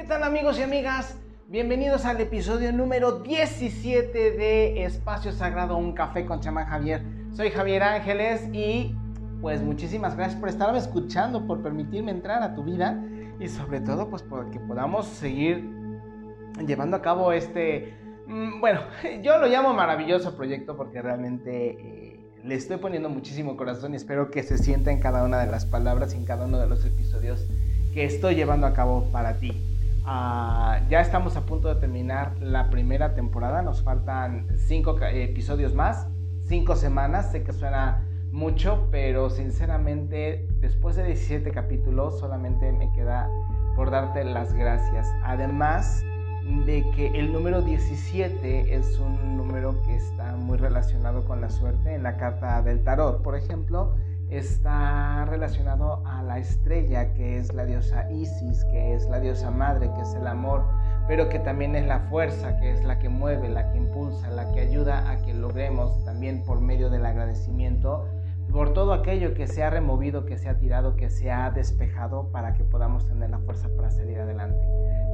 ¿Qué tal amigos y amigas? Bienvenidos al episodio número 17 de Espacio Sagrado, un café con chamán Javier. Soy Javier Ángeles y pues muchísimas gracias por estarme escuchando, por permitirme entrar a tu vida y sobre todo pues por que podamos seguir llevando a cabo este, mm, bueno, yo lo llamo maravilloso proyecto porque realmente eh, le estoy poniendo muchísimo corazón y espero que se sienta en cada una de las palabras y en cada uno de los episodios que estoy llevando a cabo para ti. Ah, ya estamos a punto de terminar la primera temporada, nos faltan cinco episodios más, cinco semanas, sé que suena mucho, pero sinceramente después de 17 capítulos solamente me queda por darte las gracias. Además de que el número 17 es un número que está muy relacionado con la suerte en la carta del tarot, por ejemplo, está relacionado a la estrella que es la diosa Isis, que es la diosa madre, que es el amor, pero que también es la fuerza, que es la que mueve, la que impulsa, la que ayuda a que logremos también por medio del agradecimiento por todo aquello que se ha removido, que se ha tirado, que se ha despejado para que podamos tener la fuerza para salir adelante.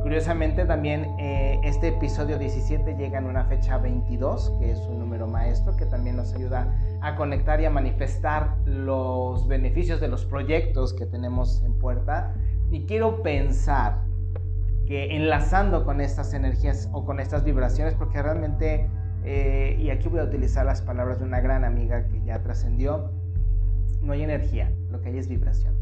Curiosamente también eh, este episodio 17 llega en una fecha 22, que es un número maestro que también nos ayuda a conectar y a manifestar los beneficios de los proyectos que tenemos en puerta. Y quiero pensar que enlazando con estas energías o con estas vibraciones, porque realmente, eh, y aquí voy a utilizar las palabras de una gran amiga que ya trascendió, no hay energía, lo que hay es vibración.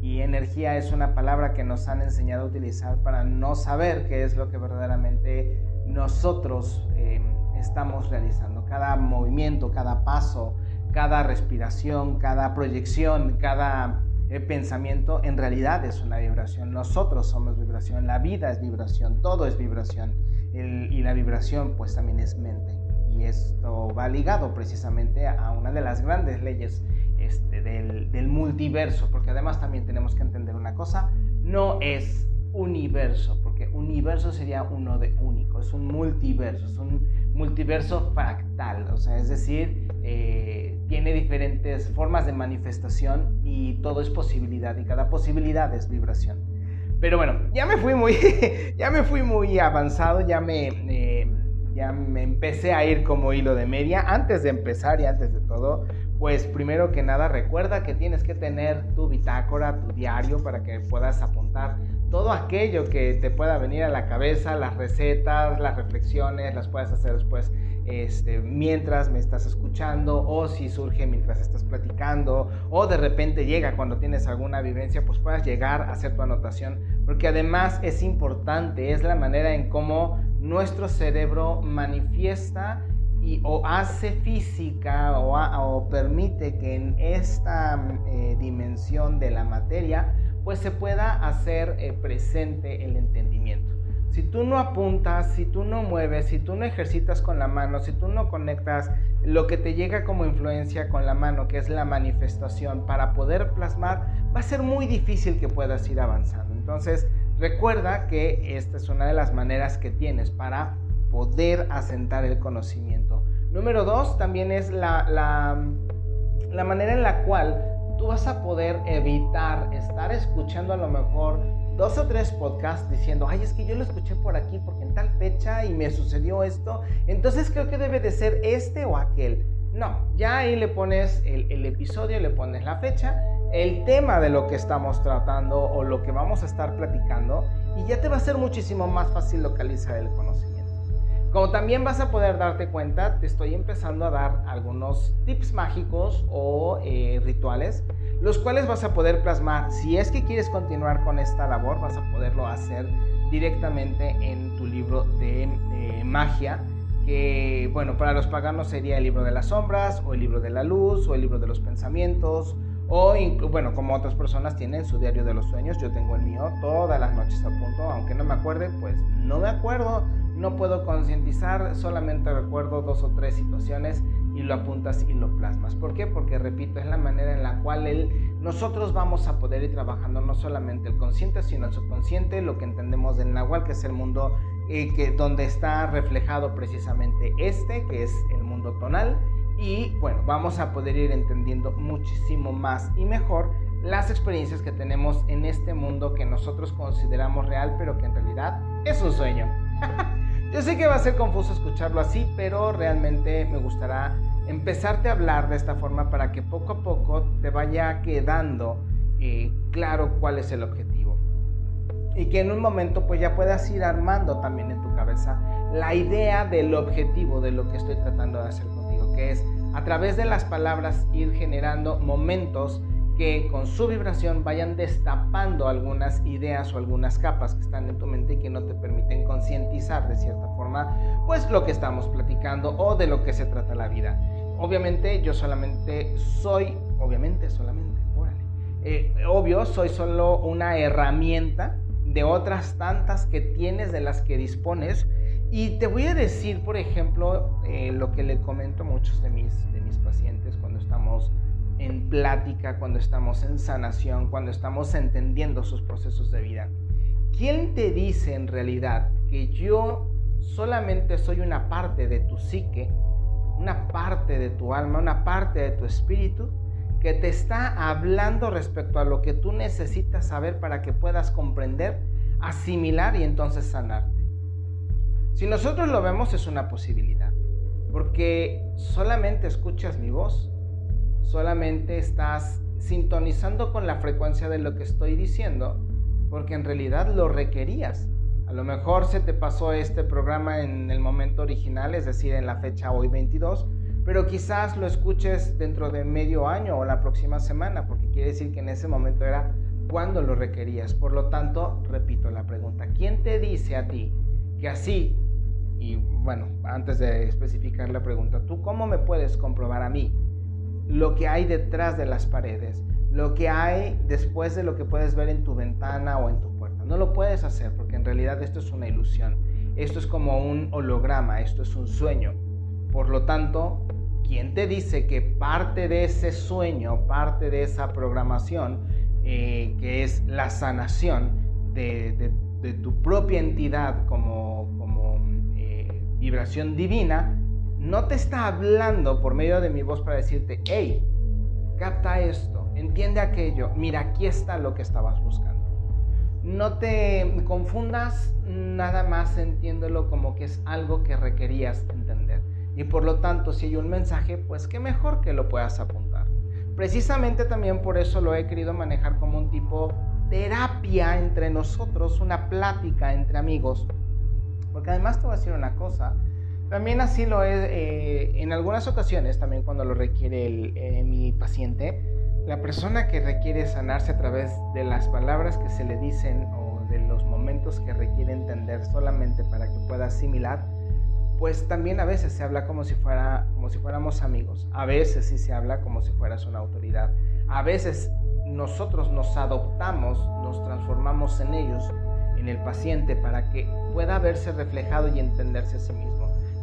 Y energía es una palabra que nos han enseñado a utilizar para no saber qué es lo que verdaderamente nosotros em, estamos realizando. Cada movimiento, cada paso, cada respiración, cada proyección, cada eh, pensamiento en realidad es una vibración. Nosotros somos vibración, la vida es vibración, todo es vibración. y la vibración pues también es mente. Y esto va ligado precisamente a una de las grandes leyes este, del, multiverso, porque además también tenemos que entender una cosa, no es universo, porque universo sería uno de único, es un multiverso, es un multiverso fractal, o sea, es decir, eh, tiene diferentes formas de manifestación y todo es posibilidad y cada posibilidad es vibración. Pero bueno, ya me fui muy, ya me fui muy avanzado, ya me, eh, ya me empecé a ir como hilo de media. Antes de empezar y antes de todo, pues primero que nada recuerda que tienes que tener tu bitácora, tu diario para que puedas apuntar todo aquello que te pueda venir a la cabeza, las recetas, las reflexiones, las puedes hacer después este, mientras me estás escuchando o si surge mientras estás platicando o de repente llega cuando tienes alguna vivencia, pues puedas llegar a hacer tu anotación, porque además es importante, es la manera en cómo nuestro cerebro manifiesta o hace física o, permite que en esta eh, dimensión de la materia pues se pueda hacer eh, presente el entendimiento. Si tú no apuntas, si tú no mueves, si tú no ejercitas con la mano, si tú no conectas lo que te llega como influencia con la mano, que es la manifestación, para poder plasmar, va a ser muy difícil que puedas ir avanzando. Entonces, recuerda que esta es una de las maneras que tienes para poder asentar el conocimiento. Número dos, también es la, la, manera en la cual tú vas a poder evitar estar escuchando a lo mejor dos o tres podcasts diciendo, ay, es que yo lo escuché por aquí porque en tal fecha y me sucedió esto, entonces creo que debe de ser este o aquel. No, ya ahí le pones el, el, episodio, le pones la fecha, el tema de lo que estamos tratando o lo que vamos a estar platicando y ya te va a ser muchísimo más fácil localizar el conocimiento. Como también vas a poder darte cuenta, te estoy empezando a dar algunos tips mágicos o eh, rituales, los cuales vas a poder plasmar. Si es que quieres continuar con esta labor, vas a poderlo hacer directamente en tu libro de eh, magia, que bueno, para los paganos sería el libro de las sombras, o el libro de la luz, o el libro de los pensamientos, o bueno, como otras personas tienen su diario de los sueños, yo tengo el mío todas las noches a punto, aunque no me acuerde, pues no me acuerdo no puedo concientizar, solamente recuerdo dos o tres situaciones y lo apuntas y lo plasmas. ¿Por qué? Porque, repito, es la manera en la cual nosotros vamos a poder ir trabajando no solamente el consciente, sino el subconsciente, lo que entendemos del Nahual, que es el mundo eh, que, donde está reflejado precisamente este, que es el mundo tonal. Y bueno, vamos a poder ir entendiendo muchísimo más y mejor las experiencias que tenemos en este mundo que nosotros consideramos real, pero que en realidad es un sueño. Yo sé que va a ser confuso escucharlo así, pero realmente me gustará empezarte a hablar de esta forma para que poco a poco te vaya quedando eh, claro cuál es el objetivo. Y que en un momento pues ya puedas ir armando también en tu cabeza la idea del objetivo de lo que estoy tratando de hacer contigo, que es a través de las palabras ir generando momentos que con su vibración vayan destapando algunas ideas o algunas capas que están en tu mente y que no te permiten concientizar de cierta forma pues lo que estamos platicando o de lo que se trata la vida. Obviamente yo solamente soy, obviamente solamente, órale, eh, obvio soy solo una herramienta de otras tantas que tienes, de las que dispones. Y te voy a decir, por ejemplo, eh, lo que le comento a muchos de mis, de mis pacientes cuando estamos en plática, cuando estamos en sanación, cuando estamos entendiendo sus procesos de vida. ¿Quién te dice en realidad que yo solamente soy una parte de tu psique, una parte de tu alma, una parte de tu espíritu que te está hablando respecto a lo que tú necesitas saber para que puedas comprender, asimilar y entonces sanarte? Si nosotros lo vemos es una posibilidad, porque solamente escuchas mi voz, solamente estás sintonizando con la frecuencia de lo que estoy diciendo, porque en realidad lo requerías. A lo mejor se te pasó este programa en el momento original, es decir, en la fecha hoy 22, pero quizás lo escuches dentro de medio año o la próxima semana, porque quiere decir que en ese momento era cuando lo requerías. Por lo tanto, repito la pregunta, ¿quién te dice a ti que así, y bueno, antes de especificar la pregunta, ¿tú cómo me puedes comprobar a mí lo que hay detrás de las paredes, lo que hay después de lo que puedes ver en tu ventana o en tu puerta. No lo puedes hacer porque en realidad esto es una ilusión. Esto es como un holograma, esto es un sueño. Por lo tanto, ¿quién te dice que parte de ese sueño, parte de esa programación, eh, que es la sanación de, tu propia entidad como, eh, vibración divina, no te está hablando por medio de mi voz para decirte, hey, capta esto, entiende aquello, mira, aquí está lo que estabas buscando. No te confundas, nada más entiéndelo como que es algo que requerías entender. Y por lo tanto, si hay un mensaje, pues qué mejor que lo puedas apuntar. Precisamente también por eso lo he querido manejar como un tipo terapia entre nosotros, una plática entre amigos. Porque además te voy a decir una cosa, también así lo es eh, en algunas ocasiones, también cuando lo requiere eh, mi paciente, la persona que requiere sanarse a través de las palabras que se le dicen o de los momentos que requiere entender solamente para que pueda asimilar, pues también a veces se habla como si, fuera, como si fuéramos amigos, a veces sí se habla como si fueras una autoridad, a veces nosotros nos adoptamos, nos transformamos en ellos, en el paciente, para que pueda verse reflejado y entenderse a sí mismo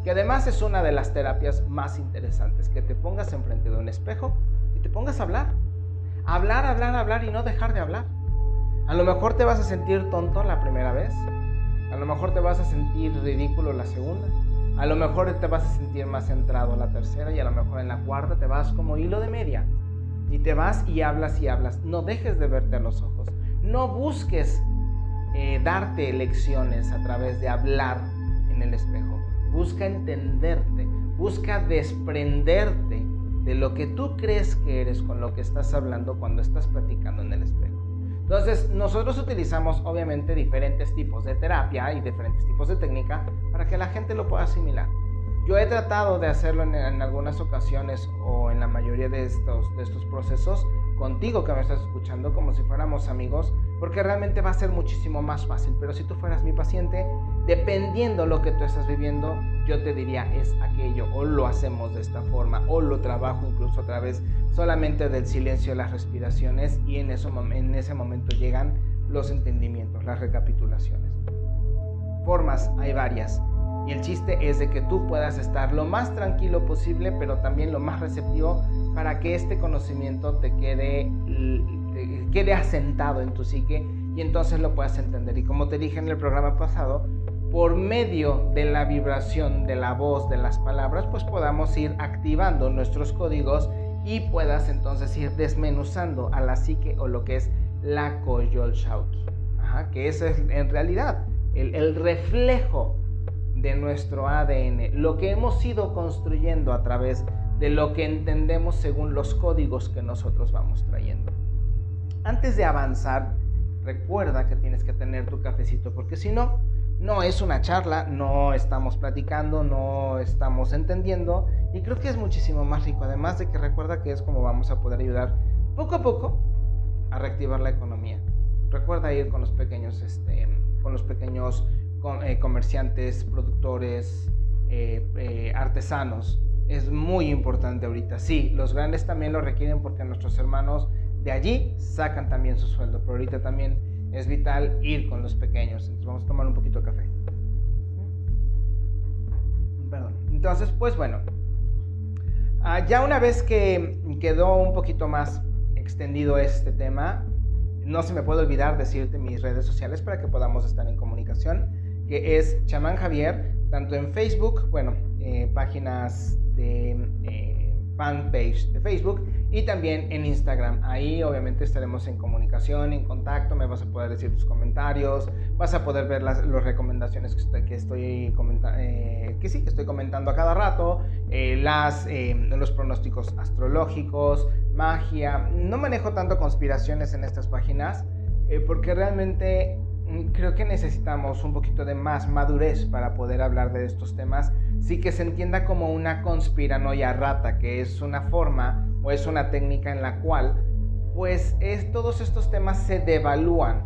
que además es una de las terapias más interesantes, que te pongas enfrente de un espejo y te pongas a hablar. Hablar, hablar, hablar y no dejar de hablar. A lo mejor te vas a sentir tonto la primera vez, a lo mejor te vas a sentir ridículo la segunda, a lo mejor te vas a sentir más centrado la tercera y a lo mejor en la cuarta te vas como hilo de media y te vas y hablas y hablas. No dejes de verte a los ojos, no busques eh, darte lecciones a través de hablar en el espejo busca entenderte, busca desprenderte de lo que tú crees que eres con lo que estás hablando cuando estás platicando en el espejo. Entonces, nosotros utilizamos obviamente diferentes tipos de terapia y diferentes tipos de técnica para que la gente lo pueda asimilar. Yo he tratado de hacerlo en, algunas ocasiones o en la mayoría de estos, de estos procesos contigo que me estás escuchando como si fuéramos amigos, porque realmente va a ser muchísimo más fácil. Pero si tú fueras mi paciente, dependiendo lo que tú estás viviendo, yo te diría es aquello, o lo hacemos de esta forma, o lo trabajo incluso a través solamente del silencio las respiraciones y en, eso, en ese momento llegan los entendimientos, las recapitulaciones. Formas hay varias. Y el chiste es de que tú puedas estar lo más tranquilo posible, pero también lo más receptivo para que este conocimiento te quede, quede asentado en tu psique y entonces lo puedas entender. Y como te dije en el programa pasado, por medio de la vibración de la voz, de las palabras, pues podamos ir activando nuestros códigos y puedas entonces ir desmenuzando a la psique o lo que es la Koyol Shauki, que eso es en realidad el, el reflejo de nuestro ADN, lo que hemos ido construyendo a través de lo que entendemos según los códigos que nosotros vamos trayendo. Antes de avanzar, recuerda que tienes que tener tu cafecito, porque si no, no es una charla, no estamos platicando, no estamos entendiendo y creo que es muchísimo más rico, además de que recuerda que es como vamos a poder ayudar poco a poco a reactivar la economía. Recuerda ir con los pequeños, este, con los pequeños eh, comerciantes, productores, eh, eh, artesanos. Es muy importante ahorita. Sí, los grandes también lo requieren porque nuestros hermanos de allí sacan también su sueldo, pero ahorita también es vital ir con los pequeños. Entonces vamos a tomar un poquito de café. Perdón. Entonces, pues bueno, ah, ya una vez que quedó un poquito más extendido este tema, no se me puede olvidar decirte mis redes sociales para que podamos estar en comunicación, que es Chamán Javier, tanto en Facebook, bueno, eh, páginas de eh, fanpage de Facebook y también en Instagram. Ahí obviamente estaremos en comunicación, en contacto, me vas a poder decir tus comentarios, vas a poder ver las, recomendaciones que estoy, que estoy comentando, eh, que sí, que estoy comentando a cada rato, eh, las, eh, los pronósticos astrológicos, magia. No manejo tanto conspiraciones en estas páginas porque realmente mm, creo que necesitamos un poquito de más madurez para poder hablar de estos temas, sí que se entienda como una conspiranoia rata, que es una forma o es una técnica en la cual pues es, todos estos temas se devalúan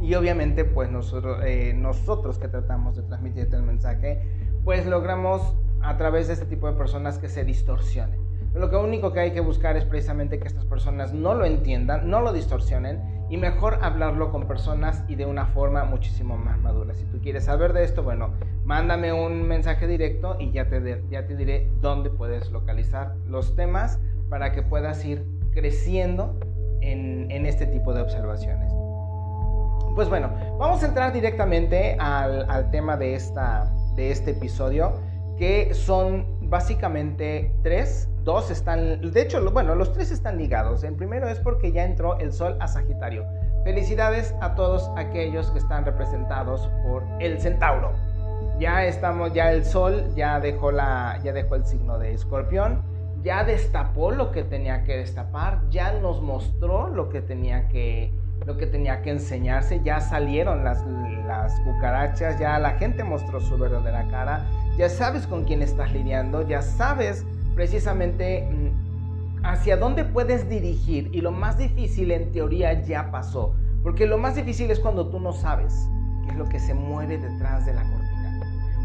y obviamente pues nosotros, eh, nosotros que tratamos de transmitirte el mensaje pues logramos a través de este tipo de personas que se distorsionen. Lo único que hay que buscar es precisamente que estas personas no lo entiendan, no lo distorsionen y mejor hablarlo con personas y de una forma muchísimo más madura. Si tú quieres saber de esto, bueno, mándame un mensaje directo y ya te, diré dónde puedes localizar los temas para que puedas ir creciendo en, en este tipo de observaciones. Pues bueno, vamos a entrar directamente al, al tema de, esta, de este episodio, que son básicamente tres dos están, de hecho, bueno, los tres están ligados. El primero es porque ya entró el Sol a Sagitario. Felicidades a todos aquellos que están representados por el Centauro. Ya estamos, ya el Sol ya dejó la, ya dejó el signo de Escorpión, ya destapó lo que tenía que destapar, ya nos mostró lo que tenía que, lo que tenía que enseñarse, ya salieron las, las cucarachas, ya la gente mostró su verdadera cara, ya sabes con quién estás lidiando, ya sabes precisamente mm, hacia dónde puedes dirigir. Y lo más difícil en teoría ya pasó, porque lo más difícil es cuando tú no sabes qué es lo que se mueve detrás de la cortina.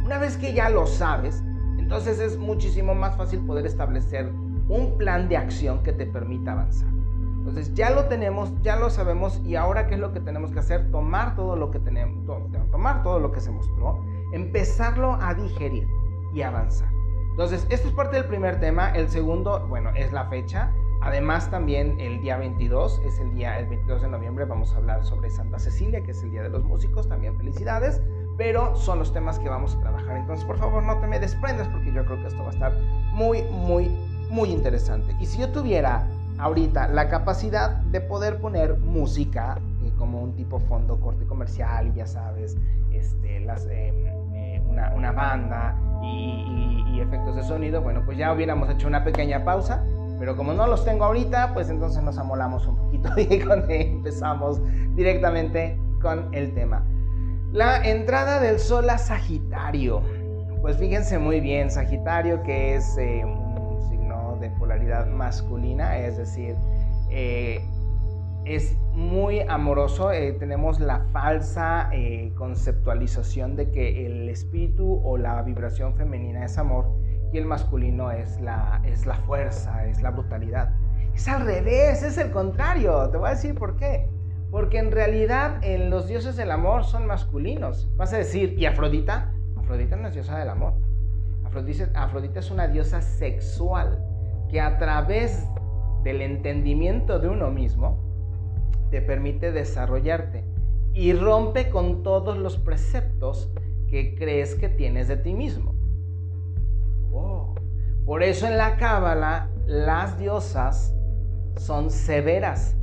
Una vez que ya lo sabes, entonces es muchísimo más fácil poder establecer un plan de acción que te permita avanzar. Entonces ya lo tenemos, ya lo sabemos y ahora qué es lo que tenemos que hacer? Tomar todo lo que tenemos, tomar todo lo que se mostró, empezarlo a digerir y avanzar. Entonces, esto es parte del primer tema. El segundo, bueno, es la fecha. Además, también el día 22 es el día, el 22 de noviembre, vamos a hablar sobre Santa Cecilia, que es el Día de los Músicos. También felicidades. Pero son los temas que vamos a trabajar. Entonces, por favor, no te me desprendas porque yo creo que esto va a estar muy, muy, muy interesante. Y si yo tuviera ahorita la capacidad de poder poner música eh, como un tipo fondo corte comercial y ya sabes, este, las, em, eh, una, una, banda y, efectos de sonido, bueno, pues ya hubiéramos hecho una pequeña pausa, pero como no los tengo ahorita, pues entonces nos amolamos un poquito y empezamos directamente con el tema. La entrada del Sol a Sagitario. Pues fíjense muy bien, Sagitario que es eh, un signo de polaridad masculina, es decir, eh, es muy amoroso. Eh, tenemos la falsa eh, conceptualización de que el espíritu o la vibración femenina es amor y el masculino es la, es la fuerza, es la brutalidad. Es al revés, es el contrario. Te voy a decir por qué. Porque en realidad en los dioses del amor son masculinos. Vas a decir, ¿y Afrodita? Afrodita no es diosa del amor. Afrodita, Afrodita es una diosa sexual que a través del entendimiento de uno mismo, te permite desarrollarte y rompe con todos los preceptos que crees que tienes de ti mismo. Por eso en la cábala las diosas son severas,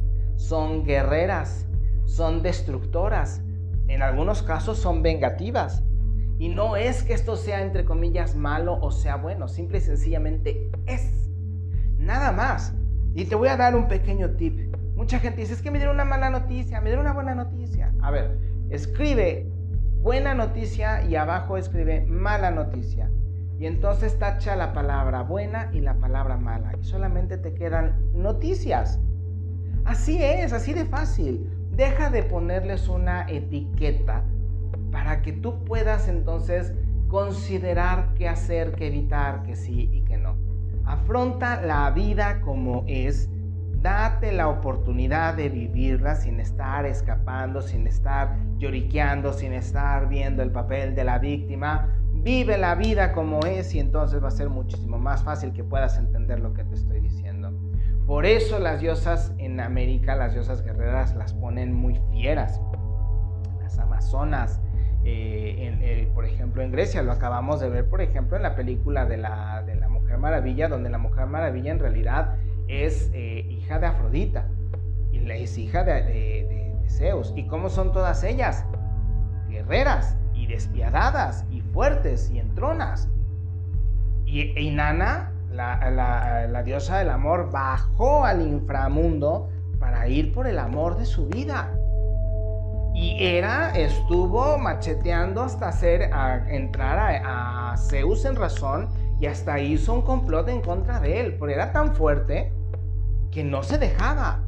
son guerreras, son destructoras, en algunos casos son vengativas. Y no es que esto sea entre comillas malo o sea bueno, simple y sencillamente es. Nada más. Y te voy a dar un pequeño tip. Mucha gente dice, es que me dieron una mala noticia, me dieron una buena noticia. A ver, escribe buena noticia y abajo escribe mala noticia. Y entonces tacha la palabra buena y la palabra mala. Y solamente te quedan noticias. Así es, así de fácil. Deja de ponerles una etiqueta para que tú puedas entonces considerar qué hacer, qué evitar, que sí y que no. Afronta la vida como es Date la oportunidad de vivirla sin estar escapando, sin estar lloriqueando, sin estar viendo el papel de la víctima. Vive la vida como es y entonces va a ser muchísimo más fácil que puedas entender lo que te estoy diciendo. Por eso las diosas en América, las diosas guerreras, las ponen muy fieras. Las amazonas, eh, eh, por ejemplo, en Grecia, lo acabamos de ver, por ejemplo, en la película de la, de la Mujer Maravilla, donde la Mujer Maravilla en realidad es eh, hija de Afrodita y es hija de, Zeus. ¿Y cómo son todas ellas? Guerreras y despiadadas y fuertes y entronas. Y Inanna, la, diosa del amor, bajó al inframundo para ir por el amor de su vida. Y era, estuvo macheteando hasta hacer, entrar a, a, Zeus en razón y hasta hizo un complot en contra de él. Pero era tan fuerte que no se dejaba.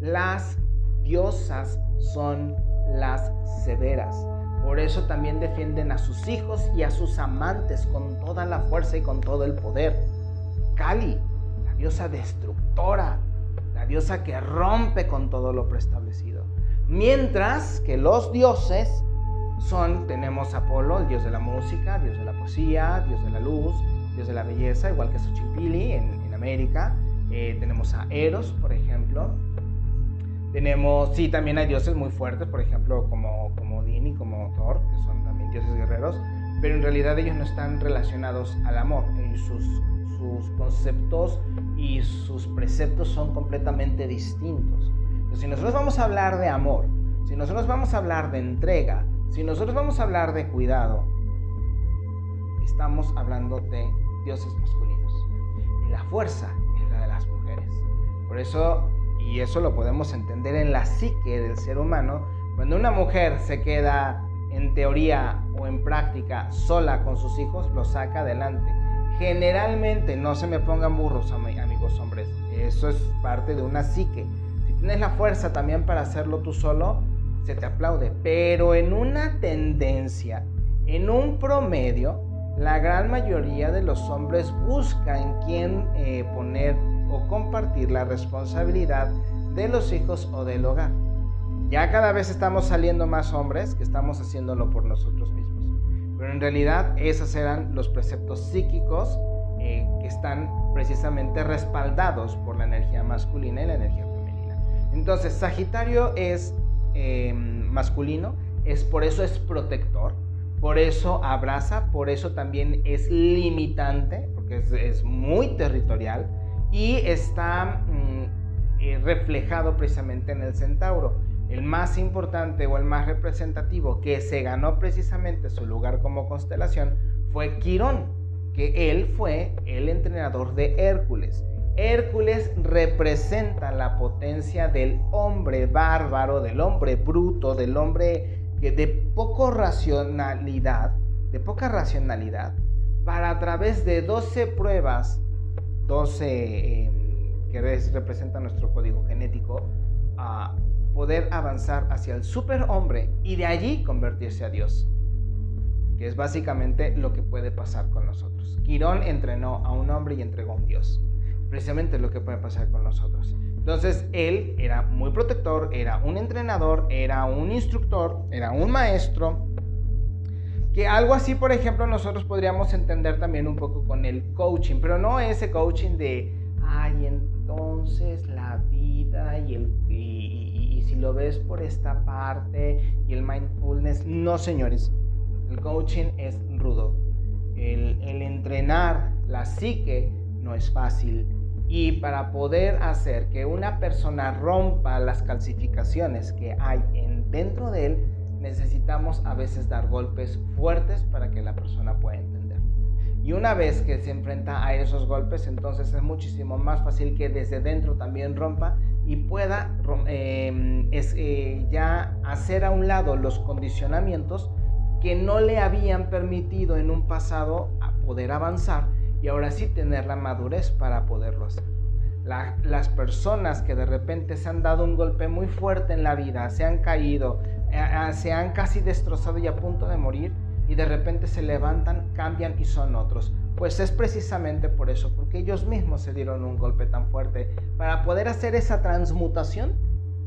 Las diosas son las severas. Por eso también defienden a sus hijos y a sus amantes con toda la fuerza y con todo el poder. Kali, la diosa destructora, la diosa que rompe con todo lo preestablecido. Mientras que los dioses son, tenemos Apolo, el dios de la música, dios de la poesía, dios de la luz, dios de la belleza, igual que Xochipilli en, en América, eh, tenemos a Eros, por ejemplo. Tenemos, sí, también hay dioses muy fuertes, por ejemplo, como, como Odín y como Thor, que son también dioses guerreros, pero en realidad ellos no están relacionados al amor. Y sus, sus conceptos y sus preceptos son completamente distintos. Entonces, si nosotros vamos a hablar de amor, si nosotros vamos a hablar de entrega, si nosotros vamos a hablar de cuidado, estamos hablando de dioses masculinos. Y la fuerza por eso, y eso lo podemos entender en la psique del ser humano, cuando una mujer se queda en teoría o en práctica sola con sus hijos, lo saca adelante. Generalmente, no se me pongan burros, amigos hombres, eso es parte de una psique. Si tienes la fuerza también para hacerlo tú solo, se te aplaude. Pero en una tendencia, en un promedio, la gran mayoría de los hombres busca en quién eh, poner o compartir la responsabilidad de los hijos o del hogar. Ya cada vez estamos saliendo más hombres que estamos haciéndolo por nosotros mismos. Pero en realidad esos eran los preceptos psíquicos eh, que están precisamente respaldados por la energía masculina y la energía femenina. Entonces Sagitario es eh, masculino, es por eso es protector, por eso abraza, por eso también es limitante, porque es, es muy territorial y está mm, eh, reflejado precisamente en el centauro. El más importante o el más representativo que se ganó precisamente su lugar como constelación fue Quirón, que él fue el entrenador de Hércules. Hércules representa la potencia del hombre bárbaro, del hombre bruto, del hombre de poco racionalidad, de poca racionalidad, para a través de 12 pruebas 12 em, que representa nuestro código genético, a poder avanzar hacia el superhombre y de allí convertirse a Dios, que es básicamente lo que puede pasar con nosotros. Quirón entrenó a un hombre y entregó a un Dios, precisamente lo que puede pasar con nosotros. Entonces él era muy protector, era un entrenador, era un instructor, era un maestro, que algo así, por ejemplo, nosotros podríamos entender también un poco con el coaching, pero no ese coaching de, ay, entonces la vida y, el, y, si lo ves por esta parte y el mindfulness, no señores, el coaching es rudo. El, entrenar la psique no es fácil. Y para poder hacer que una persona rompa las calcificaciones que hay en, dentro de él, necesitamos a veces dar golpes fuertes para que la persona pueda entender. Y una vez que se enfrenta a esos golpes, entonces es muchísimo más fácil que desde dentro también rompa y pueda em, eh, ya hacer a un lado los condicionamientos que no le habían permitido en un pasado poder avanzar y ahora sí tener la madurez para poderlo hacer. las personas que de repente se han dado un golpe muy fuerte en la vida, se han caído, se han casi destrozado y a punto de morir y de repente se levantan, cambian y son otros. Pues es precisamente por eso, porque ellos mismos se dieron un golpe tan fuerte para poder hacer esa transmutación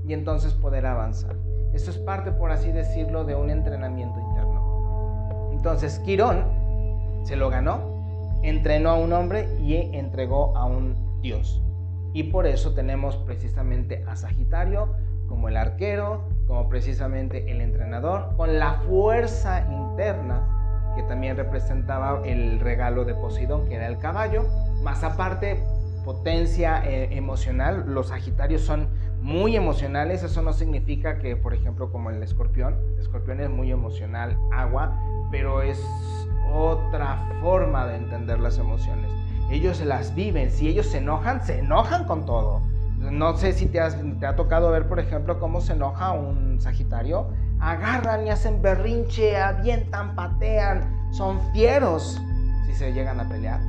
y entonces poder avanzar. Eso es parte, por así decirlo, de un entrenamiento interno. Entonces, Quirón se lo ganó, entrenó a un hombre y entregó a un dios. Y por eso tenemos precisamente a Sagitario como el arquero, como precisamente el entrenador, con la fuerza interna que también representaba el regalo de Poseidón, que era el caballo, más aparte potencia eh, emocional, los Sagitarios son muy emocionales, eso no significa que, por ejemplo, como el escorpión, el escorpión es muy emocional, agua, pero es otra forma de entender las emociones. Ellos las viven, si ellos se enojan, se enojan con todo. No sé si te, te ha tocado ver, por ejemplo, cómo se enoja un Sagitario. Agarran y hacen berrinche, avientan, patean, son fieros si se llegan a pelear.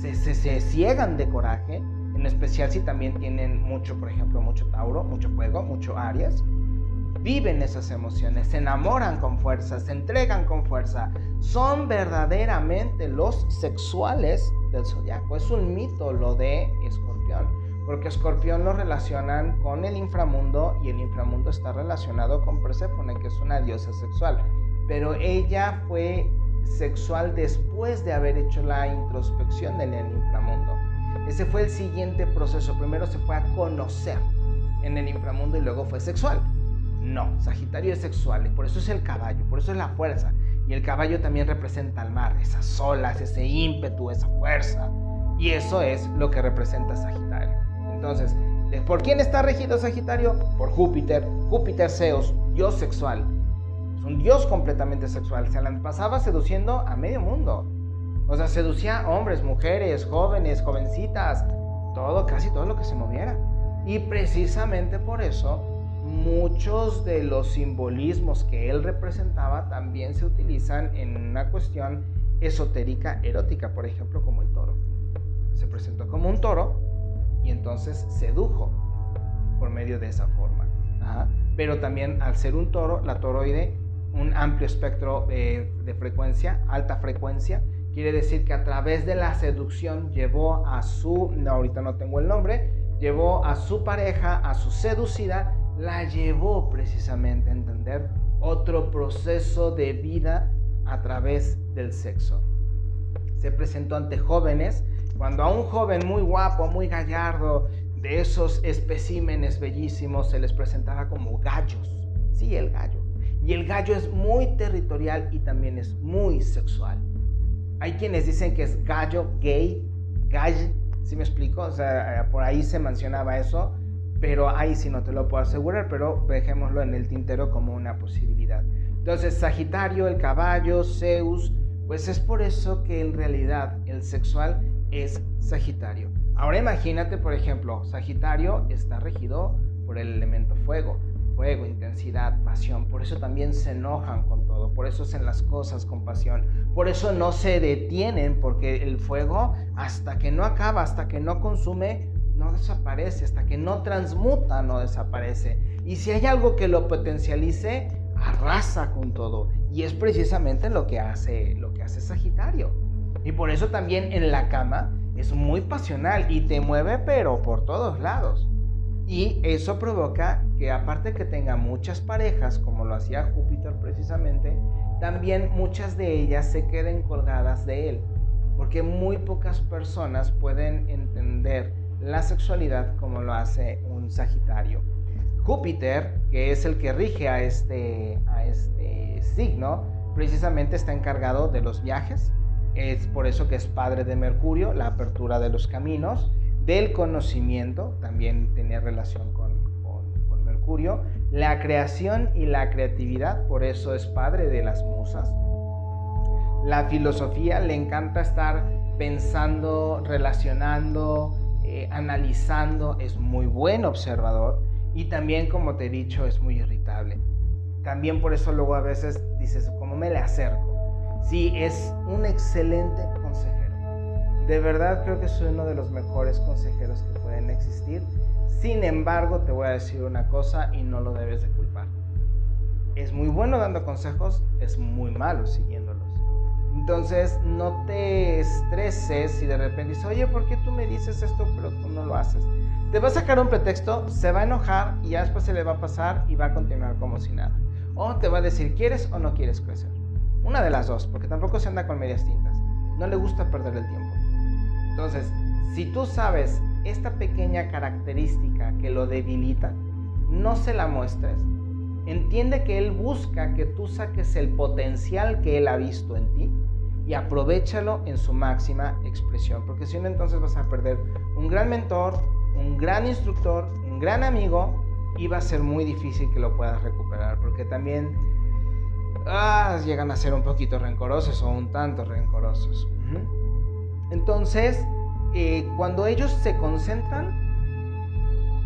Se, se, se ciegan de coraje, en especial si también tienen mucho, por ejemplo, mucho Tauro, mucho fuego, mucho Aries. Viven esas emociones, se enamoran con fuerza, se entregan con fuerza. Son verdaderamente los sexuales del zodiaco. Es un mito lo de Escorpión porque Escorpión lo relacionan con el inframundo y el inframundo está relacionado con Perséfone, que es una diosa sexual. Pero ella fue sexual después de haber hecho la introspección en el inframundo. Ese fue el siguiente proceso. Primero se fue a conocer en el inframundo y luego fue sexual. No, Sagitario es sexual y por eso es el caballo, por eso es la fuerza. Y el caballo también representa al mar, esas olas, ese ímpetu, esa fuerza. Y eso es lo que representa Sagitario. Entonces, ¿por quién está regido Sagitario? Por Júpiter. Júpiter Zeus, dios sexual. Es un dios completamente sexual. Se la pasaba seduciendo a medio mundo. O sea, seducía a hombres, mujeres, jóvenes, jovencitas, todo, casi todo lo que se moviera. Y precisamente por eso, muchos de los simbolismos que él representaba también se utilizan en una cuestión esotérica, erótica, por ejemplo, como el toro. Se presentó como un toro y entonces sedujo por medio de esa forma. Pero también al ser un toro, la toroide, un amplio espectro eh, de frecuencia, alta frecuencia, quiere decir que a través de la seducción llevó a su, no, ahorita no tengo el nombre, llevó a su pareja, a su seducida, la llevó precisamente a entender otro proceso de vida a través del sexo. Se presentó ante jóvenes cuando a un joven muy guapo, muy gallardo, de esos especímenes bellísimos, se les presentaba como gallos. Sí, el gallo. Y el gallo es muy territorial y también es muy sexual. Hay quienes dicen que es gallo, gay, gall, ¿sí me explico? O sea, eh, por ahí se mencionaba eso, pero ahí sí no te lo puedo asegurar, pero dejémoslo en el tintero como una posibilidad. Entonces, Sagitario, el caballo, Zeus, pues es por eso que en realidad el sexual es Sagitario. Ahora imagínate, por ejemplo, Sagitario está regido por el elemento fuego. Fuego, intensidad, pasión. Por eso también se enojan con todo. Por eso hacen las cosas con pasión. Por eso no se detienen, porque el fuego, hasta que no acaba, hasta que no consume, no desaparece. Hasta que no transmuta, no desaparece. Y si hay algo que lo potencialice, arrasa con todo. Y es precisamente lo que hace, lo que hace Sagitario. Y por eso también en la cama es muy pasional y te mueve pero por todos lados. Y eso provoca que aparte que tenga muchas parejas, como lo hacía Júpiter precisamente, también muchas de ellas se queden colgadas de él. Porque muy pocas personas pueden entender la sexualidad como lo hace un Sagitario. Júpiter, que es el que rige a este, a este signo, precisamente está encargado de los viajes, es por eso que es padre de Mercurio, la apertura de los caminos, del conocimiento, también tenía relación con, con, Mercurio, la creación y la creatividad, por eso es padre de las musas. La filosofía le encanta estar pensando, relacionando, eh, analizando, es muy buen observador y también, como te he dicho, es muy irritable. También por eso luego a veces dices, ¿cómo me le acerco? Sí, es un excelente consejero. De verdad creo que soy uno de los mejores consejeros que pueden existir. Sin embargo, te voy a decir una cosa y no lo debes de culpar. Es muy bueno dando consejos, es muy malo siguiéndolos. Entonces, no te estreses si de repente dices, oye, ¿por qué tú me dices esto pero tú no lo haces? Te va a sacar un pretexto, se va a enojar y ya después se le va a pasar y va a continuar como si nada. O te va a decir, ¿quieres o no quieres crecer? Una de las dos, porque tampoco se anda con medias tintas. No le gusta perder el tiempo. Entonces, si tú sabes esta pequeña característica que lo debilita, no se la muestres. Entiende que Él busca que tú saques el potencial que Él ha visto en ti y aprovechalo en su máxima expresión, porque si no entonces vas a perder un gran mentor, un gran instructor, un gran amigo y va a ser muy difícil que lo puedas recuperar, porque también ah, llegan a ser un poquito rencorosos o un tanto rencorosos. Entonces, eh, cuando ellos se concentran,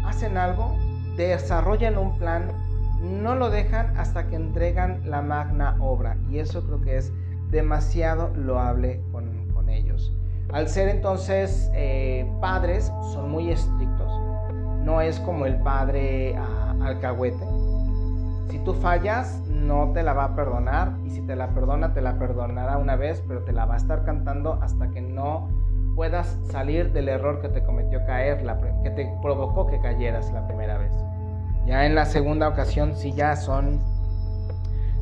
hacen algo, desarrollan un plan, no lo dejan hasta que entregan la magna obra. Y eso creo que es demasiado loable con, ellos. Al ser entonces eh, padres, son muy estrictos. No es como el padre ah, alcahuete. Si tú fallas, no te la va a perdonar y si te la perdona, te la perdonará una vez, pero te la va a estar cantando hasta que no puedas salir del error que te cometió caer, la, que te provocó que cayeras la primera vez. Ya en la segunda ocasión sí ya son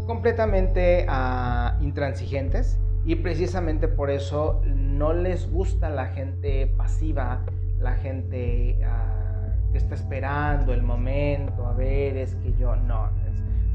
completamente uh, intransigentes y precisamente por eso no les gusta la gente pasiva, la gente uh, que está esperando el momento, a ver, es que yo no,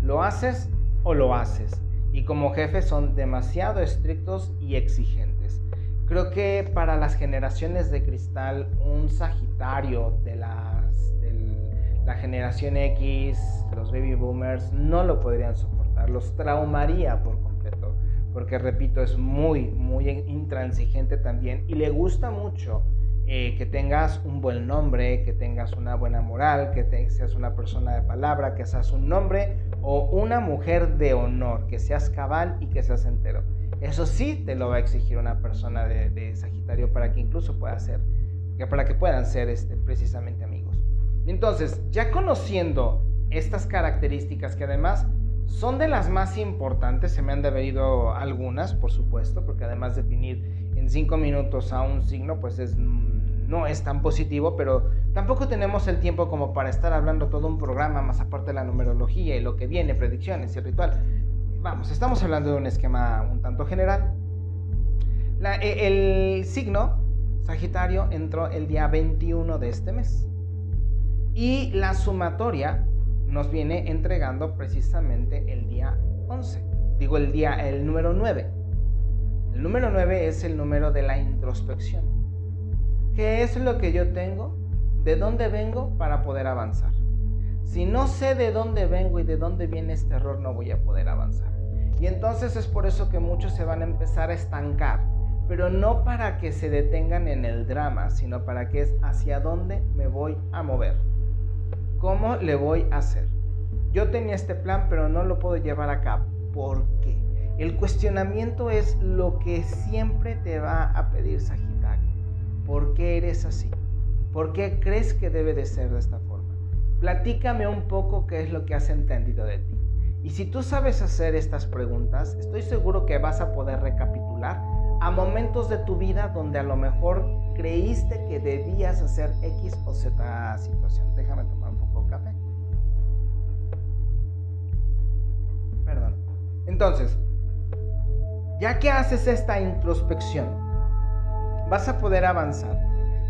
lo haces o lo haces. Y como jefe son demasiado estrictos y exigentes. Creo que para las generaciones de cristal, un Sagitario de, las, de la generación X, los baby boomers, no lo podrían soportar, los traumaría por completo, porque repito, es muy, muy intransigente también y le gusta mucho eh, que tengas un buen nombre, que tengas una buena moral, que seas una persona de palabra, que seas un hombre o una mujer de honor, que seas cabal y que seas entero. Eso sí te lo va a exigir una persona de, Sagitario para que incluso pueda ser, que para que puedan ser este, precisamente amigos. Entonces, ya conociendo estas características que además son de las más importantes, se me han debido algunas, por supuesto, porque además definir en cinco minutos a un signo, pues es no es tan positivo, pero tampoco tenemos el tiempo como para estar hablando todo un programa, más aparte de la numerología y lo que viene, predicciones y ritual. Vamos, estamos hablando de un esquema un tanto general. E, el signo Sagitario entró el día 21 de este mes. Y la sumatoria nos viene entregando precisamente el día 11. Digo el día, el número 9. El número 9 es el número de la introspección. ¿Qué es lo que yo tengo? ¿De dónde vengo para poder avanzar? Si no sé de dónde vengo y de dónde viene este error, no voy a poder avanzar. Y entonces es por eso que muchos se van a empezar a estancar, pero no para que se detengan en el drama, sino para que es hacia dónde me voy a mover. ¿Cómo le voy a hacer? Yo tenía este plan, pero no lo puedo llevar a cabo. ¿Por qué? El cuestionamiento es lo que siempre te va a pedir Sagitario. ¿Por qué eres así? ¿Por qué crees que debe de ser de esta forma? Platícame un poco qué es lo que has entendido de ti. Y si tú sabes hacer estas preguntas, estoy seguro que vas a poder recapitular a momentos de tu vida donde a lo mejor creíste que debías hacer X o Z situación. Déjame tomar un poco de café. Perdón. Entonces, ya que haces esta introspección, vas a poder avanzar.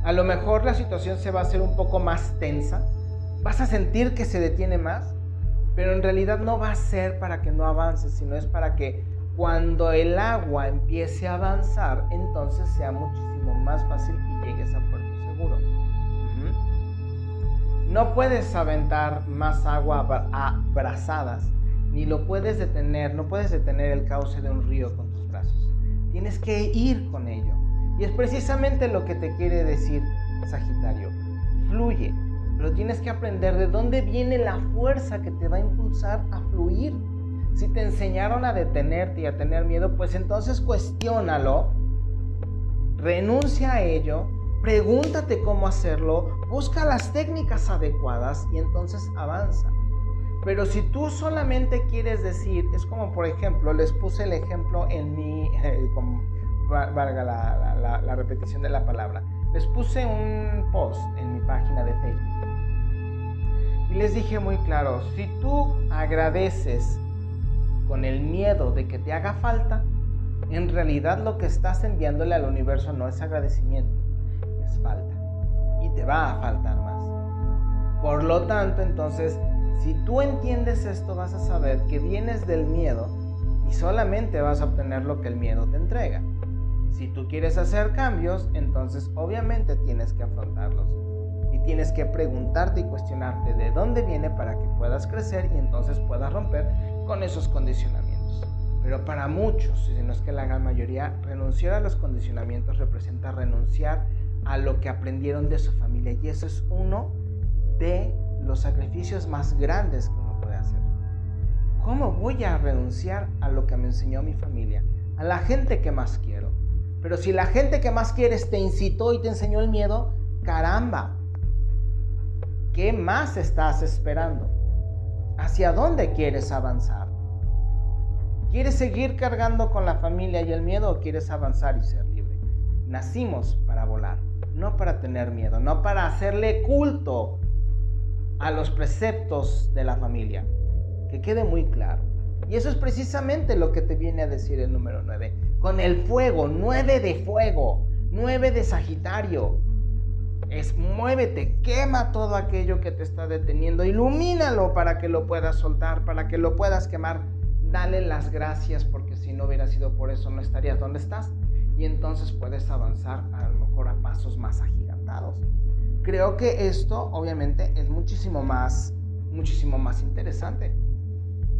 A lo mejor la situación se va a hacer un poco más tensa, vas a sentir que se detiene más, pero en realidad no va a ser para que no avances, sino es para que cuando el agua empiece a avanzar, entonces sea muchísimo más fácil y llegues a puerto seguro. No puedes aventar más agua a brazadas, ni lo puedes detener, no puedes detener el cauce de un río con. Tienes que ir con ello. Y es precisamente lo que te quiere decir Sagitario. Fluye, pero tienes que aprender de dónde viene la fuerza que te va a impulsar a fluir. Si te enseñaron a detenerte y a tener miedo, pues entonces cuestiónalo, renuncia a ello, pregúntate cómo hacerlo, busca las técnicas adecuadas y entonces avanza. Pero si tú solamente quieres decir, es como por ejemplo, les puse el ejemplo en mi, eh, valga la, la repetición de la palabra, les puse un post en mi página de Facebook y les dije muy claro, si tú agradeces con el miedo de que te haga falta, en realidad lo que estás enviándole al universo no es agradecimiento, es falta. Y te va a faltar más. Por lo tanto, entonces, si tú entiendes esto, vas a saber que vienes del miedo y solamente vas a obtener lo que el miedo te entrega. Si tú quieres hacer cambios, entonces obviamente tienes que afrontarlos. Y tienes que preguntarte y cuestionarte de dónde viene para que puedas crecer y entonces puedas romper con esos condicionamientos. Pero para muchos, si no es que la gran mayoría, renunciar a los condicionamientos representa renunciar a lo que aprendieron de su familia. Y eso es uno de los sacrificios más grandes que uno puede hacer. ¿Cómo voy a renunciar a lo que me enseñó mi familia? A la gente que más quiero. Pero si la gente que más quieres te incitó y te enseñó el miedo, caramba, ¿qué más estás esperando? ¿Hacia dónde quieres avanzar? ¿Quieres seguir cargando con la familia y el miedo o quieres avanzar y ser libre? Nacimos para volar, no para tener miedo, no para hacerle culto a los preceptos de la familia. Que quede muy claro. Y eso es precisamente lo que te viene a decir el número 9. Con el fuego, 9 de fuego, 9 de Sagitario, es muévete, quema todo aquello que te está deteniendo, ilumínalo para que lo puedas soltar, para que lo puedas quemar. Dale las gracias porque si no hubiera sido por eso no estarías donde estás y entonces puedes avanzar a lo mejor a pasos más agigantados. Creo que esto obviamente es muchísimo más muchísimo más interesante.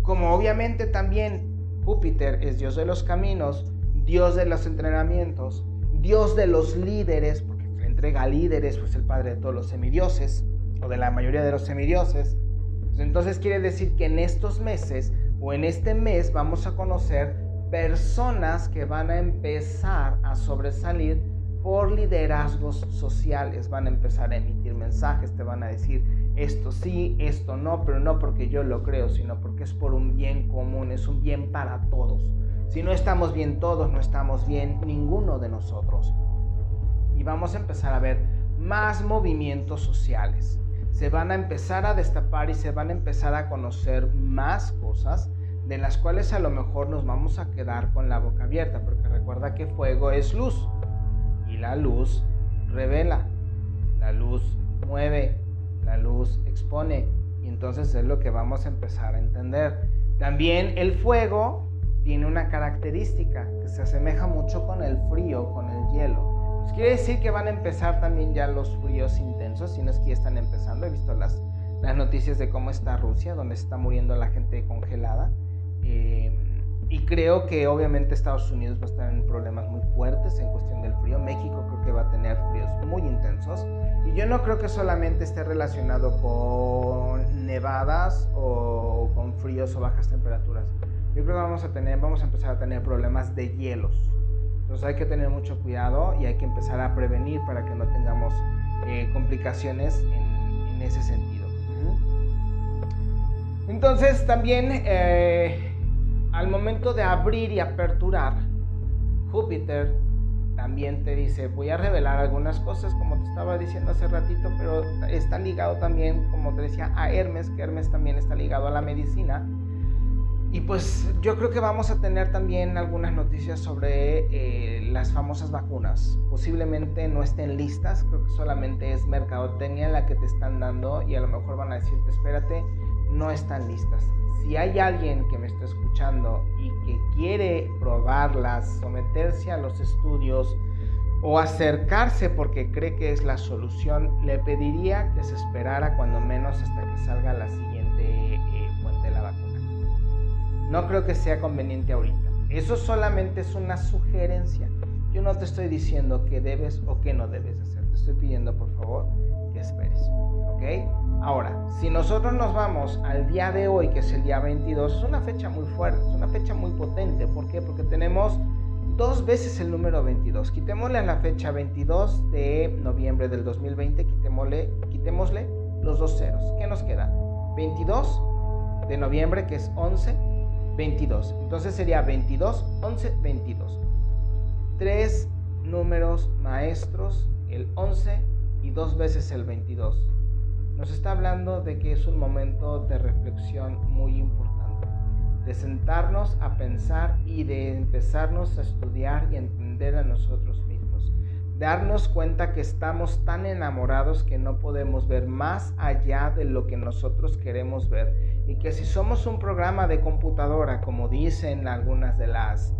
Como obviamente también Júpiter es Dios de los caminos, Dios de los entrenamientos, Dios de los líderes, entrega líderes, pues el padre de todos los semidioses, o de la mayoría de los semidioses. Pues entonces quiere decir que en estos meses o en este mes vamos a conocer personas que van a empezar a sobresalir por liderazgos sociales, van a empezar a emitir mensajes, te van a decir esto sí, esto no, pero no porque yo lo creo, sino porque es por un bien común, es un bien para todos. Si no estamos bien todos, no estamos bien ninguno de nosotros y vamos a empezar a ver más movimientos sociales. Se van a empezar a destapar y se van a empezar a conocer más cosas de las cuales a lo mejor nos vamos a quedar con la boca abierta, porque recuerda que fuego es luz la luz revela, la luz mueve, la luz expone y entonces es lo que vamos a empezar a entender. También el fuego tiene una característica que se asemeja mucho con el frío, con el hielo. Pues quiere decir que van a empezar también ya los fríos intensos, si no es que ya están empezando. He visto las, las noticias de cómo está Rusia, donde está muriendo la gente congelada. Eh, y creo que obviamente Estados Unidos va a estar en problemas muy fuertes en cuestión del frío. México creo que va a tener fríos muy intensos. Y yo no creo que solamente esté relacionado con nevadas o con fríos o bajas temperaturas. Yo creo que vamos a tener, vamos a empezar a tener problemas de hielos. Entonces hay que tener mucho cuidado y hay que empezar a prevenir para que no tengamos eh, complicaciones en, ese sentido. Entonces también eh, al momento de abrir y aperturar, Júpiter también te dice, voy a revelar algunas cosas como te estaba diciendo hace ratito, pero está ligado también, como te decía, a Hermes, que Hermes también está ligado a la medicina y pues yo creo que vamos a tener también algunas noticias sobre eh, las famosas vacunas. Posiblemente no estén listas, creo que solamente es mercadotecnia la que te están dando y a lo mejor van a decirte, espérate, no están listas. Si hay alguien que me está escuchando y que quiere probarlas, someterse a los estudios, o acercarse porque cree que es la solución, le pediría que se esperara cuando menos hasta que salga la siguiente eh, fuente de la vacuna. No creo que sea conveniente ahorita. Eso solamente es una sugerencia. Yo no te estoy diciendo qué debes o qué no debes hacer. Te estoy pidiendo, por favor, que esperes. ¿Ok? Ahora, si nosotros nos vamos al día de hoy, que es el día 22, es una fecha muy fuerte, es una fecha muy potente. ¿Por qué? Porque tenemos dos veces el número 22. Quitémosle a la fecha 22 de noviembre del 2020, quitémosle, quitémosle los dos ceros. ¿Qué nos queda? 22 de noviembre, que es 11, 22. Entonces sería 22, 11, 22. Tres números maestros, el 11 y dos veces el 22. Nos está hablando de que es un momento de reflexión muy importante de sentarnos a pensar y de empezarnos a estudiar y entender a nosotros mismos. Darnos cuenta que estamos tan enamorados que no podemos ver más allá de lo que nosotros queremos ver. Y que si somos un programa de computadora, como dicen algunas de las,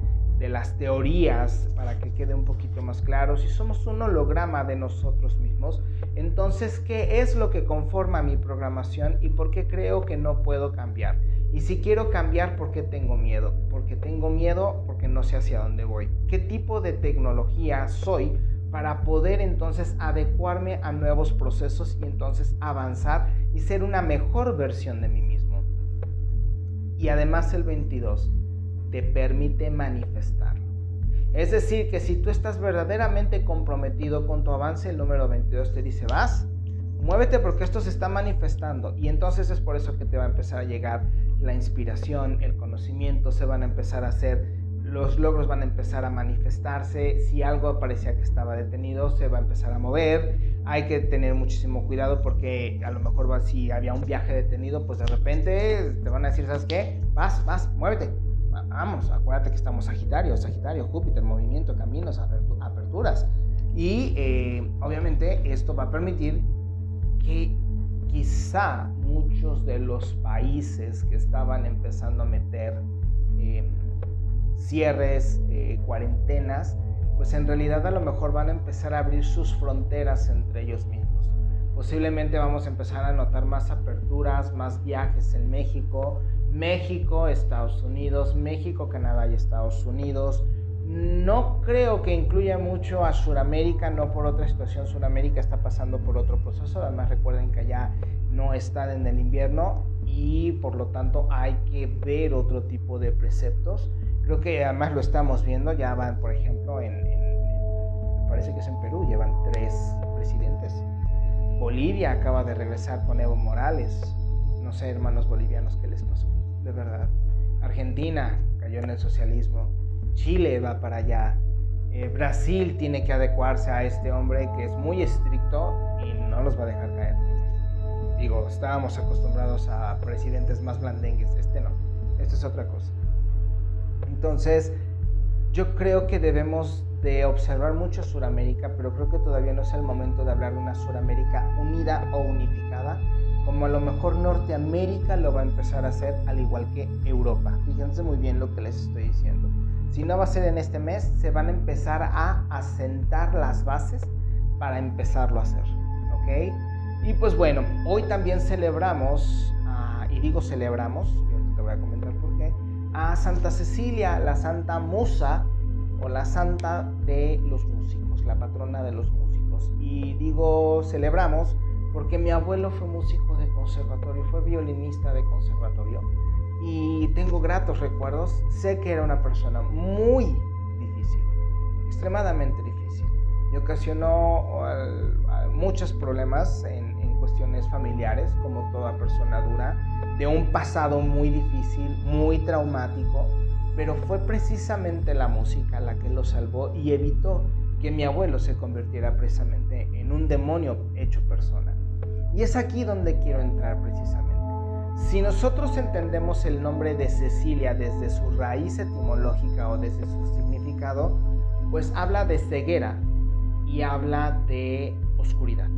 de las teorías, para que quede un poquito más claro, si somos un holograma de nosotros mismos, entonces, ¿qué es lo que conforma mi programación y por qué creo que no puedo cambiar? Y si quiero cambiar, ¿por qué tengo miedo? Porque tengo miedo porque no sé hacia dónde voy. ¿Qué tipo de tecnología soy para poder entonces adecuarme a nuevos procesos y entonces avanzar y ser una mejor versión de mí mismo? Y además el 22 te permite manifestarlo. Es decir, que si tú estás verdaderamente comprometido con tu avance, el número 22 te dice, vas, muévete porque esto se está manifestando. Y entonces es por eso que te va a empezar a llegar la inspiración, el conocimiento, se van a empezar a hacer, los logros van a empezar a manifestarse, si algo parecía que estaba detenido, se va a empezar a mover, hay que tener muchísimo cuidado porque a lo mejor si había un viaje detenido, pues de repente te van a decir, ¿sabes qué? Vas, vas, muévete, vamos, acuérdate que estamos Sagitario, Sagitario, Júpiter, movimiento, caminos, aperturas. Y eh, obviamente esto va a permitir que quizá muchos de los países que estaban empezando a meter eh, cierres, eh, cuarentenas, pues en realidad a lo mejor van a empezar a abrir sus fronteras entre ellos mismos. Posiblemente vamos a empezar a notar más aperturas, más viajes en México, México, Estados Unidos, México, Canadá y Estados Unidos, no creo que incluya mucho a Sudamérica, no por otra situación. Sudamérica está pasando por otro proceso. Además, recuerden que allá no están en el invierno y por lo tanto hay que ver otro tipo de preceptos. Creo que además lo estamos viendo. Ya van, por ejemplo, en, parece que es en Perú, llevan tres presidentes. Bolivia acaba de regresar con Evo Morales. No sé, hermanos bolivianos, qué les pasó, de verdad. Argentina cayó en el socialismo. Chile va para allá. Eh, Brasil tiene que adecuarse a este hombre que es muy estricto y no los va a dejar caer. Digo, estábamos acostumbrados a presidentes más blandengues, este no, esto es otra cosa. Entonces, yo creo que debemos de observar mucho Suramérica, pero creo que todavía no es el momento de hablar de una Suramérica unida o unificada, como a lo mejor Norteamérica lo va a empezar a hacer, al igual que Europa. Fíjense muy bien lo que les estoy diciendo. Si no va a ser en este mes, se van a empezar a asentar las bases para empezarlo a hacer. ¿Ok? Y pues bueno, hoy también celebramos, ah, y digo celebramos, y te voy a comentar por qué, a Santa Cecilia, la Santa Musa o la Santa de los Músicos, la patrona de los músicos. Y digo celebramos porque mi abuelo fue músico de conservatorio, fue violinista de conservatorio y tengo gratos recuerdos. Sé que era una persona muy difícil, extremadamente difícil, y ocasionó muchos problemas en, cuestiones familiares, como toda persona dura, de un pasado muy difícil, muy traumático, pero fue precisamente la música la que lo salvó y evitó que mi abuelo se convirtiera precisamente en un demonio hecho persona. Y es aquí donde quiero entrar precisamente. Si nosotros entendemos el nombre de Cecilia desde su raíz etimológica o desde su significado, pues habla de ceguera y habla de oscuridad.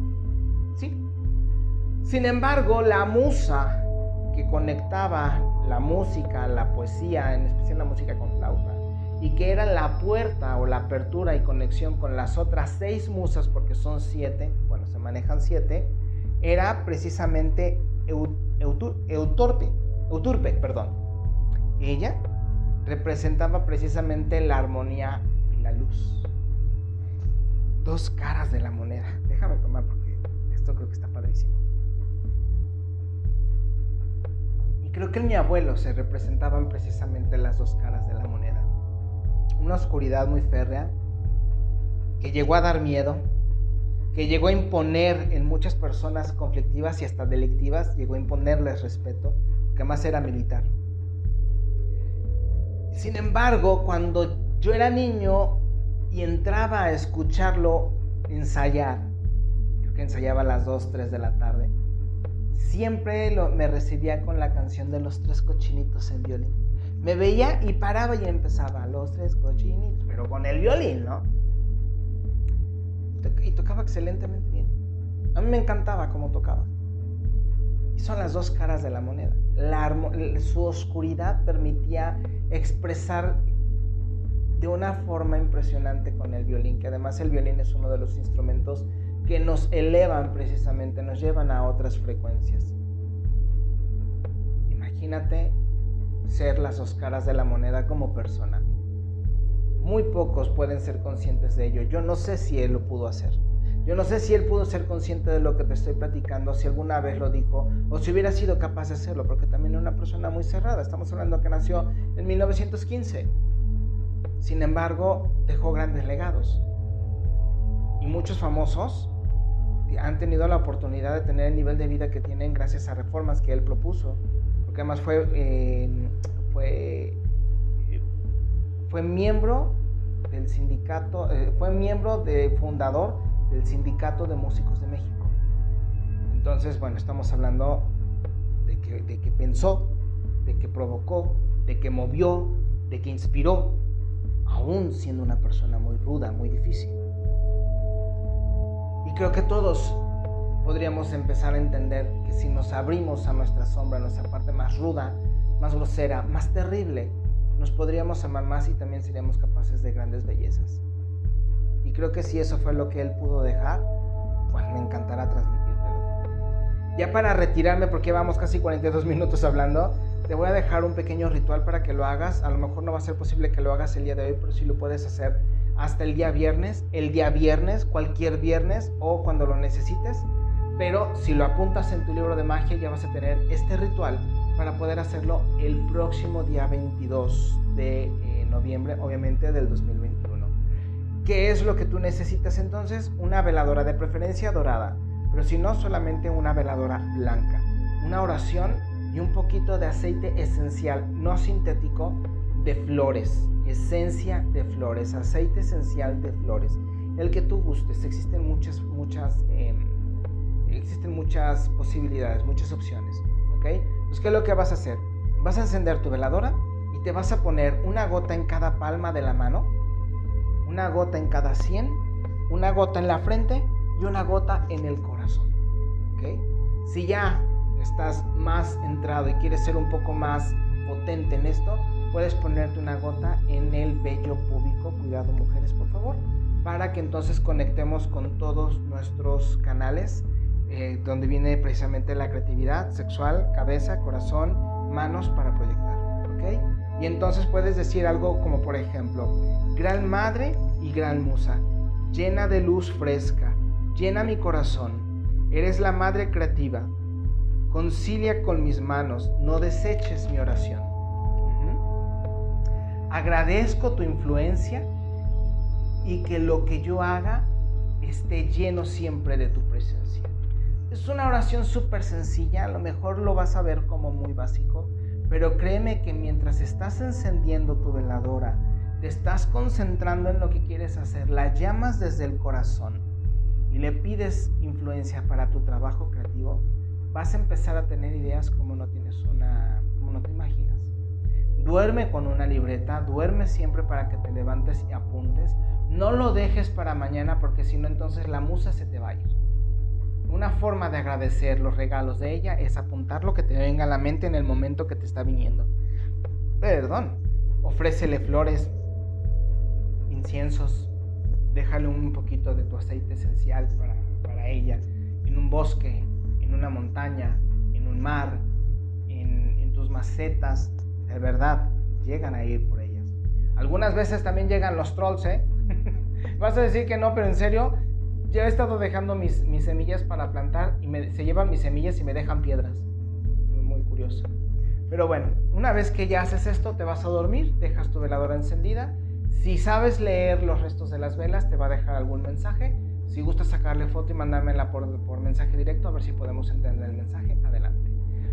¿Sí? Sin embargo, la musa que conectaba la música, la poesía, en especial la música con flauta, y que era la puerta o la apertura y conexión con las otras seis musas, porque son siete, bueno, se manejan siete, era precisamente Euturpe, Euturpe, perdón. Ella representaba precisamente la armonía y la luz. Dos caras de la moneda. Déjame tomar porque esto creo que está padrísimo. Y creo que en mi abuelo se representaban precisamente las dos caras de la moneda. Una oscuridad muy férrea que llegó a dar miedo, que llegó a imponer en muchas personas conflictivas y hasta delictivas, llegó a imponerles respeto, que más era militar. Sin embargo, cuando yo era niño y entraba a escucharlo ensayar, creo que ensayaba a las 2, 3 de la tarde, siempre me recibía con la canción de los tres cochinitos en violín. Me veía y paraba y empezaba, los tres cochinitos, pero con el violín, ¿no? Y tocaba excelentemente bien. A mí me encantaba cómo tocaba. Y son las dos caras de la moneda. su oscuridad permitía expresar de una forma impresionante con el violín, que además el violín es uno de los instrumentos que nos elevan precisamente, nos llevan a otras frecuencias. Imagínate ser las dos caras de la moneda como persona. Muy pocos pueden ser conscientes de ello. Yo no sé si él lo pudo hacer. Yo no sé si él pudo ser consciente de lo que te estoy platicando, si alguna vez lo dijo, o si hubiera sido capaz de hacerlo, porque también es una persona muy cerrada. Estamos hablando que nació en 1915. Sin embargo, dejó grandes legados. Y muchos famosos han tenido la oportunidad de tener el nivel de vida que tienen gracias a reformas que él propuso. Porque además fue, eh, fue, fue miembro del sindicato, eh, fue miembro de fundador del Sindicato de Músicos de México. Entonces, bueno, estamos hablando de que, de que pensó, de que provocó, de que movió, de que inspiró, aún siendo una persona muy ruda, muy difícil. Y creo que todos podríamos empezar a entender que si nos abrimos a nuestra sombra, a nuestra parte más ruda, más grosera, más terrible, nos podríamos amar más y también seríamos capaces de grandes bellezas. Y creo que si eso fue lo que él pudo dejar, pues me encantará transmitírtelo. Ya para retirarme, porque vamos casi 42 minutos hablando, te voy a dejar un pequeño ritual para que lo hagas. A lo mejor no va a ser posible que lo hagas el día de hoy, pero sí lo puedes hacer hasta el día viernes, el día viernes, cualquier viernes o cuando lo necesites. Pero si lo apuntas en tu libro de magia, ya vas a tener este ritual para poder hacerlo el próximo día 22 de eh, noviembre, obviamente del 2021. ¿Qué es lo que tú necesitas entonces? Una veladora de preferencia dorada, pero si no, solamente una veladora blanca. Una oración y un poquito de aceite esencial, no sintético, de flores. Esencia de flores, aceite esencial de flores. El que tú gustes. Existen muchas, muchas, em, existen muchas posibilidades, muchas opciones. ¿Ok? Entonces, ¿qué es lo que vas a hacer? Vas a encender tu veladora y te vas a poner una gota en cada palma de la mano una gota en cada 100, una gota en la frente y una gota en el corazón. Si ya estás más entrado y quieres ser un poco más potente en esto, puedes ponerte una gota en el vello púbico, cuidado mujeres por favor, para que entonces conectemos con todos nuestros canales, eh, donde viene precisamente la creatividad sexual, cabeza, corazón, manos para proyectar. Y entonces puedes decir algo como por ejemplo, Gran Madre y Gran Musa, llena de luz fresca, llena mi corazón, eres la Madre creativa, concilia con mis manos, no deseches mi oración. Agradezco tu influencia y que lo que yo haga esté lleno siempre de tu presencia. Es una oración súper sencilla, a lo mejor lo vas a ver como muy básico, pero créeme que mientras estás encendiendo tu veladora, te estás concentrando en lo que quieres hacer, la llamas desde el corazón y le pides influencia para tu trabajo creativo, vas a empezar a tener ideas como no tienes una, como no te imaginas. Duerme con una libreta, duerme siempre para que te levantes y apuntes. No lo dejes para mañana porque si no entonces la musa se te va a ir. Una forma de agradecer los regalos de ella es apuntar lo que te venga a la mente en el momento que te está viniendo. Perdón, ofrécele flores, inciensos, déjale un poquito de tu aceite esencial para, para ella, en un bosque, en una montaña, en un mar, en, en tus macetas, de verdad, llegan a ir por ellas. Algunas veces también llegan los trolls, ¿eh? Vas a decir que no, pero en serio, ya he estado dejando mis, semillas para plantar y se llevan mis semillas y me dejan piedras. Muy curioso. Pero bueno, una vez que ya haces esto, te vas a dormir, dejas tu veladora encendida. Si sabes leer los restos de las velas, te va a dejar algún mensaje. Si gusta sacarle foto y mandármela por, por mensaje directo, a ver si podemos entender el mensaje, adelante.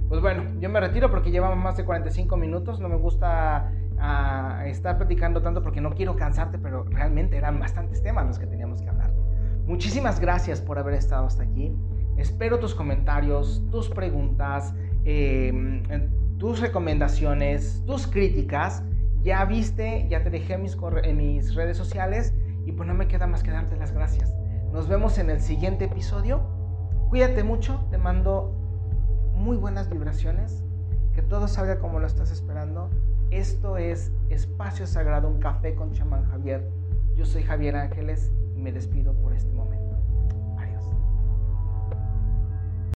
Pues bueno, yo me retiro porque llevamos más de 45 minutos. No me gusta uh, estar platicando tanto porque no quiero cansarte, pero realmente eran bastantes temas los que teníamos que hablar. Muchísimas gracias por haber estado hasta aquí. Espero tus comentarios, tus preguntas, eh, tus recomendaciones, tus críticas. Ya viste, ya te dejé mis en mis redes sociales y pues no me queda más que darte las gracias. Nos vemos en el siguiente episodio. Cuídate mucho, te mando muy buenas vibraciones, que todo salga como lo estás esperando. Esto es Espacio Sagrado, un café con chamán Javier. Yo soy Javier Ángeles me despido por este momento.